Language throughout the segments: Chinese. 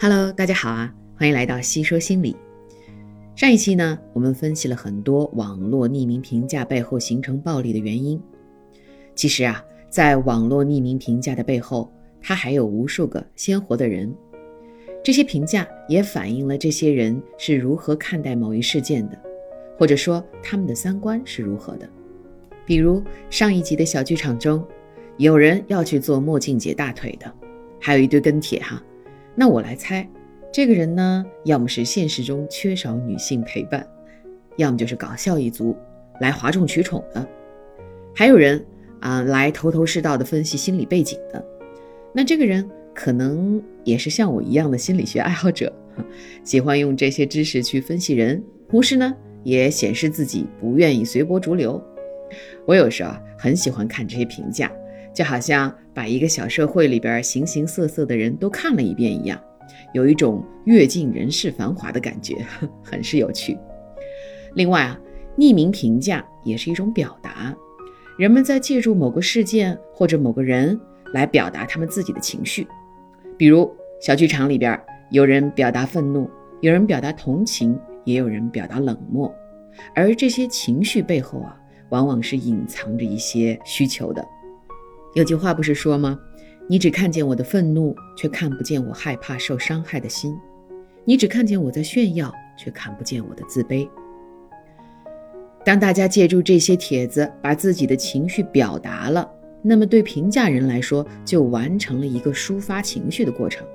Hello，大家好啊，欢迎来到西说心理。上一期呢，我们分析了很多网络匿名评价背后形成暴力的原因。其实啊，在网络匿名评价的背后，它还有无数个鲜活的人。这些评价也反映了这些人是如何看待某一事件的，或者说他们的三观是如何的。比如上一集的小剧场中，有人要去做墨镜姐大腿的，还有一堆跟帖哈。那我来猜，这个人呢，要么是现实中缺少女性陪伴，要么就是搞笑一族来哗众取宠的，还有人啊来头头是道的分析心理背景的。那这个人可能也是像我一样的心理学爱好者，喜欢用这些知识去分析人，同时呢也显示自己不愿意随波逐流。我有时候很喜欢看这些评价。就好像把一个小社会里边形形色色的人都看了一遍一样，有一种阅尽人世繁华的感觉，很是有趣。另外啊，匿名评价也是一种表达，人们在借助某个事件或者某个人来表达他们自己的情绪。比如小剧场里边，有人表达愤怒，有人表达同情，也有人表达冷漠，而这些情绪背后啊，往往是隐藏着一些需求的。有句话不是说吗？你只看见我的愤怒，却看不见我害怕受伤害的心；你只看见我在炫耀，却看不见我的自卑。当大家借助这些帖子把自己的情绪表达了，那么对评价人来说，就完成了一个抒发情绪的过程。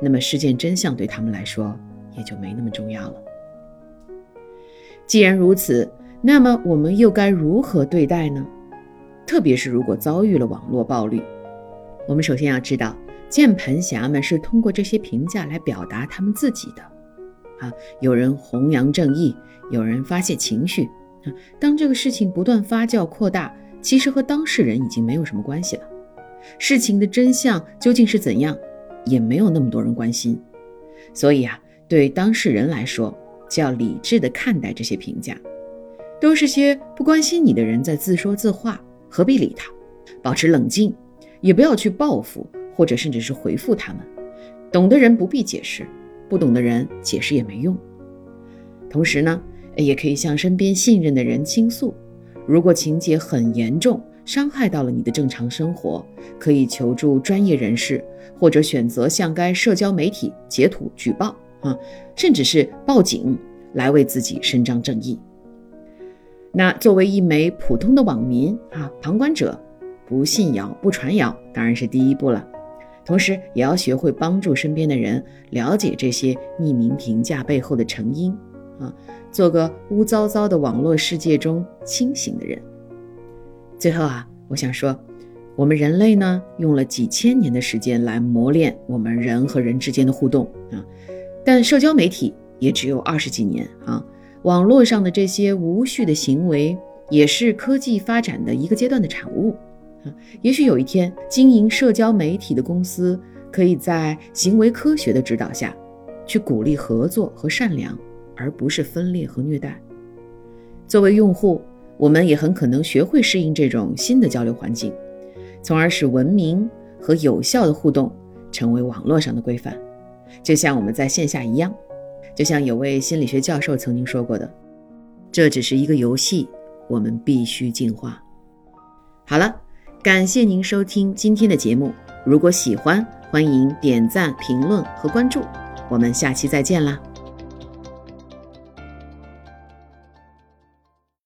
那么事件真相对他们来说，也就没那么重要了。既然如此，那么我们又该如何对待呢？特别是如果遭遇了网络暴力，我们首先要知道，键盘侠们是通过这些评价来表达他们自己的。啊，有人弘扬正义，有人发泄情绪。啊，当这个事情不断发酵扩大，其实和当事人已经没有什么关系了。事情的真相究竟是怎样，也没有那么多人关心。所以啊，对当事人来说，就要理智的看待这些评价，都是些不关心你的人在自说自话。何必理他？保持冷静，也不要去报复或者甚至是回复他们。懂的人不必解释，不懂的人解释也没用。同时呢，也可以向身边信任的人倾诉。如果情节很严重，伤害到了你的正常生活，可以求助专业人士，或者选择向该社交媒体截图举报啊，甚至是报警来为自己伸张正义。那作为一枚普通的网民啊，旁观者，不信谣不传谣当然是第一步了。同时也要学会帮助身边的人了解这些匿名评价背后的成因啊，做个污糟糟的网络世界中清醒的人。最后啊，我想说，我们人类呢用了几千年的时间来磨练我们人和人之间的互动啊，但社交媒体也只有二十几年啊。网络上的这些无序的行为，也是科技发展的一个阶段的产物。也许有一天，经营社交媒体的公司可以在行为科学的指导下，去鼓励合作和善良，而不是分裂和虐待。作为用户，我们也很可能学会适应这种新的交流环境，从而使文明和有效的互动成为网络上的规范，就像我们在线下一样。就像有位心理学教授曾经说过的：“这只是一个游戏，我们必须进化。”好了，感谢您收听今天的节目。如果喜欢，欢迎点赞、评论和关注。我们下期再见啦！